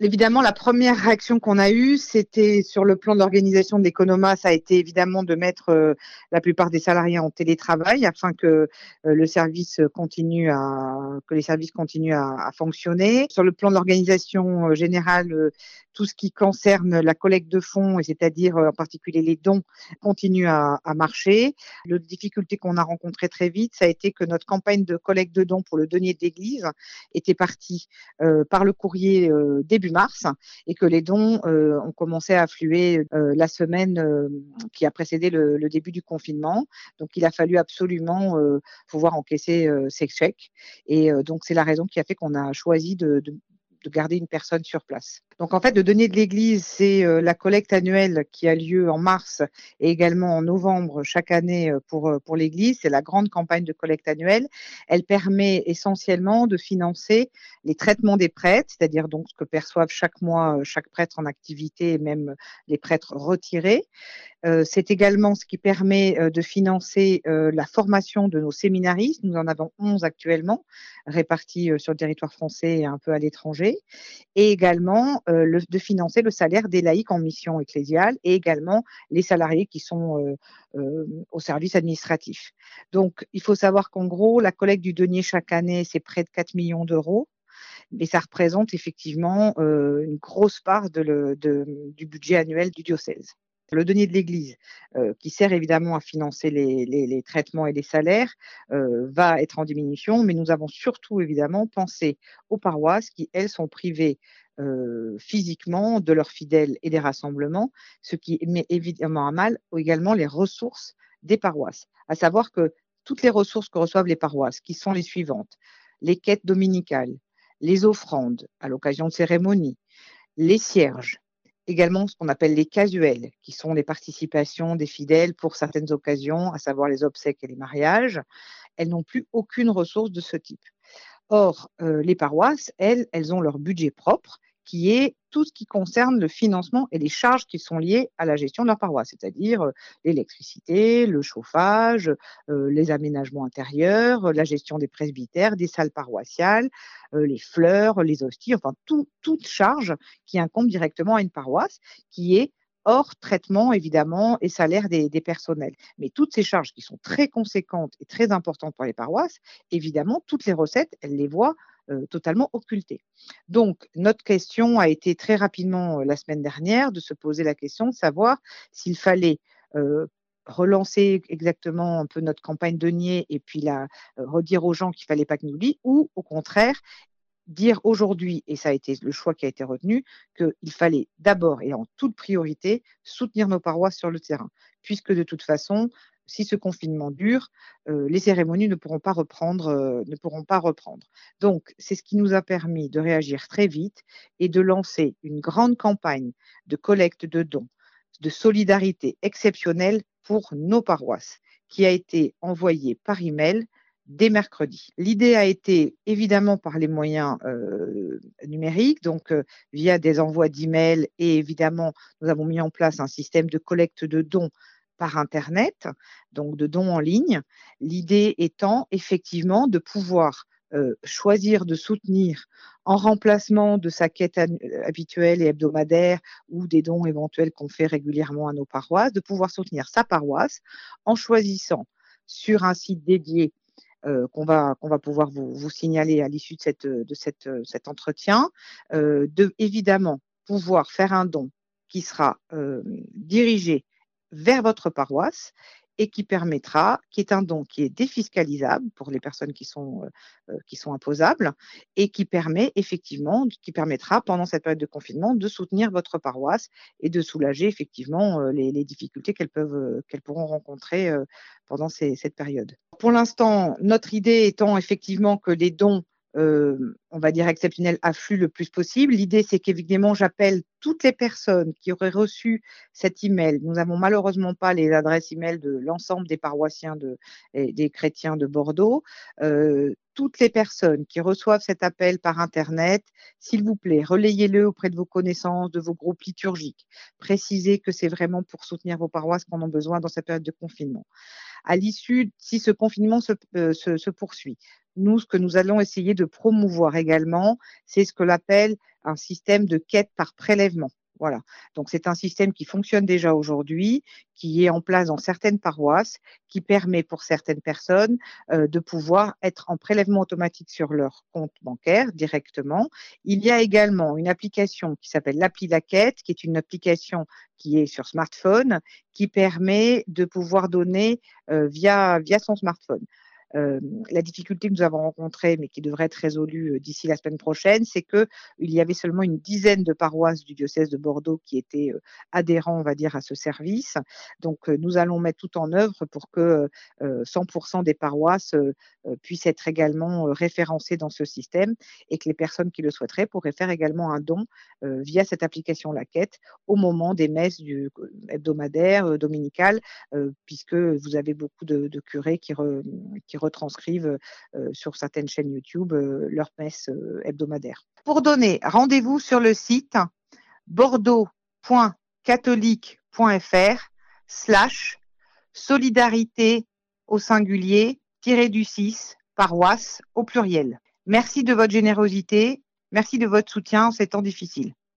évidemment, la première réaction qu'on a eue, c'était sur le plan de l'organisation de l'économa, ça a été évidemment de mettre euh, la plupart des salariés en télétravail afin que euh, le service continue à, que les services continuent à, fonctionner. Sur le plan de l'organisation euh, générale, tout ce qui concerne la collecte de fonds, c'est-à-dire en particulier les dons, continue à, marcher. La difficulté qu'on a rencontrée très vite, ça a été que notre campagne de collecte de dons pour le denier d'église était partie par le courrier euh, mars et que les dons euh, ont commencé à affluer la semaine qui a précédé le, début du confinement. Donc il a fallu absolument pouvoir encaisser ces chèques. Et donc c'est la raison qui a fait qu'on a choisi de garder une personne sur place. Donc en fait, le denier de l'Église, c'est euh, la collecte annuelle qui a lieu en mars et également en novembre chaque année euh, pour, euh, pour l'Église. C'est la grande campagne de collecte annuelle. Elle permet essentiellement de financer les traitements des prêtres, c'est-à-dire donc ce que perçoivent chaque mois chaque prêtre en activité et même les prêtres retirés. c'est également ce qui permet de financer la formation de nos séminaristes. Nous en avons 11 actuellement, répartis sur le territoire français et un peu à l'étranger. Et également le, de financer le salaire des laïcs en mission ecclésiale et également les salariés qui sont euh, euh, au service administratif. Donc, il faut savoir qu'en gros, la collecte du denier chaque année, c'est près de 4 millions d'euros mais ça représente effectivement euh, une grosse part du budget annuel du diocèse. Le denier de l'Église, euh, qui sert évidemment à financer les, traitements et les salaires, euh, va être en diminution, mais nous avons surtout évidemment pensé aux paroisses qui, elles, sont privées euh, physiquement de leurs fidèles et des rassemblements, ce qui met évidemment à mal également les ressources des paroisses. À savoir que toutes les ressources que reçoivent les paroisses, qui sont les suivantes, les quêtes dominicales, les offrandes à l'occasion de cérémonies, les cierges, également ce qu'on appelle les casuels, qui sont les participations des fidèles pour certaines occasions, à savoir les obsèques et les mariages. Elles n'ont plus aucune ressource de ce type. Or, euh, les paroisses, elles, elles ont leur budget propre qui est tout ce qui concerne le financement et les charges qui sont liées à la gestion de leur paroisse, c'est-à-dire euh, l'électricité, le chauffage, euh, les aménagements intérieurs, la gestion des presbytères, des salles paroissiales, euh, les fleurs, les hosties, enfin tout, toute charge qui incombe directement à une paroisse, qui est hors traitement évidemment et salaire des, des, personnels. Mais toutes ces charges qui sont très conséquentes et très importantes pour les paroisses, évidemment, toutes les recettes, elles les voient totalement occultées. Donc, notre question a été très rapidement euh, la semaine dernière de se poser la question de savoir s'il fallait euh, relancer exactement un peu notre campagne de nier et puis la, euh, redire aux gens qu'il fallait pas qu'ils nous oublient ou au contraire dire aujourd'hui, et ça a été le choix qui a été retenu, qu'il fallait d'abord et en toute priorité soutenir nos paroisses sur le terrain, puisque de toute façon, si ce confinement dure, euh, les cérémonies ne pourront pas reprendre. Euh, ne pourront pas reprendre. Donc, c'est ce qui nous a permis de réagir très vite et de lancer une grande campagne de collecte de dons, de solidarité exceptionnelle pour nos paroisses, qui a été envoyée par email dès mercredi. L'idée a été évidemment par les moyens euh, numériques, donc via des envois d'emails et évidemment nous avons mis en place un système de collecte de dons par Internet, donc de dons en ligne. L'idée étant effectivement de pouvoir euh, choisir de soutenir en remplacement de sa quête habituelle et hebdomadaire ou des dons éventuels qu'on fait régulièrement à nos paroisses, de pouvoir soutenir sa paroisse en choisissant sur un site dédié euh, qu'on va, qu'on va pouvoir vous, vous signaler à l'issue de, cette, de cette, cet entretien, euh, de évidemment pouvoir faire un don qui sera euh, dirigé vers votre paroisse et qui permettra, qui est un don qui est défiscalisable pour les personnes qui sont, euh, qui sont imposables et qui permet effectivement, qui permettra pendant cette période de confinement de soutenir votre paroisse et de soulager effectivement euh, les, les, difficultés qu'elles peuvent, euh, qu'elles pourront rencontrer euh, pendant ces, cette période. Pour l'instant, notre idée étant effectivement que les dons euh, on va dire exceptionnel afflux le plus possible. L'idée, c'est qu'évidemment, j'appelle toutes les personnes qui auraient reçu cet email. Nous n'avons malheureusement pas les adresses email de l'ensemble des paroissiens de, et des chrétiens de Bordeaux. Euh, toutes les personnes qui reçoivent cet appel par Internet, s'il vous plaît, relayez-le auprès de vos connaissances, de vos groupes liturgiques. Précisez que c'est vraiment pour soutenir vos paroisses qu'on a besoin dans cette période de confinement. À l'issue, si ce confinement se, euh, se, se poursuit, nous, ce que nous allons essayer de promouvoir également, c'est ce que l'on appelle un système de quête par prélèvement. Voilà. Donc c'est un système qui fonctionne déjà aujourd'hui, qui est en place dans certaines paroisses, qui permet pour certaines personnes euh, de pouvoir être en prélèvement automatique sur leur compte bancaire directement. Il y a également une application qui s'appelle l'appli Laquette, qui est une application qui est sur smartphone, qui permet de pouvoir donner euh, via, via son smartphone. Euh, la difficulté que nous avons rencontrée, mais qui devrait être résolue euh, d'ici la semaine prochaine, c'est que il y avait seulement une dizaine de paroisses du diocèse de Bordeaux qui étaient euh, adhérents, on va dire, à ce service. Donc, nous allons mettre tout en œuvre pour que 100% des paroisses puissent être également référencées dans ce système et que les personnes qui le souhaiteraient pourraient faire également un don via cette application Laquette au moment des messes du hebdomadaire, dominicales, puisque vous avez beaucoup de, curés qui, qui retranscrivent euh, sur certaines chaînes YouTube euh, leurs messes euh, hebdomadaires. Pour donner, rendez-vous sur le site bordeaux.catholique.fr slash solidarité au singulier tiré du 6 paroisse au pluriel. Merci de votre générosité, merci de votre soutien en ces temps difficiles.